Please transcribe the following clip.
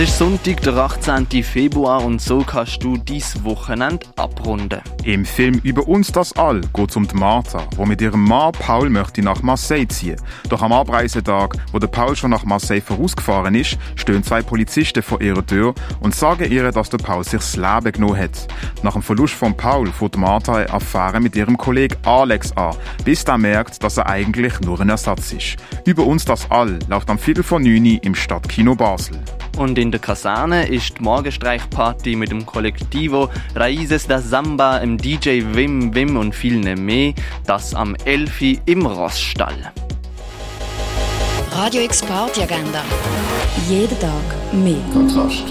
Es ist Sonntag, der 18. Februar und so kannst du dies Wochenende abrunden. Im Film Über uns das All geht es um die Martha, wo mit ihrem Mann Paul möchte nach Marseille ziehen. Doch am Abreisetag, wo der Paul schon nach Marseille vorausgefahren ist, stehen zwei Polizisten vor ihrer Tür und sagen ihr, dass der Paul sich das Leben genommen hat. Nach dem Verlust von Paul fährt Martha eine Affäre mit ihrem Kollegen Alex an, bis er merkt, dass er eigentlich nur ein Ersatz ist. Über uns das All läuft am Viertel von 9 im Stadtkino Basel. Und in der Kaserne ist die Morgenstreichparty mit dem Kollektivo Raises da Samba, im DJ Wim Wim und vielen mehr. Das am Elfi im Rossstall. Radio X Party Agenda. Jeden Tag mehr. Kontrast.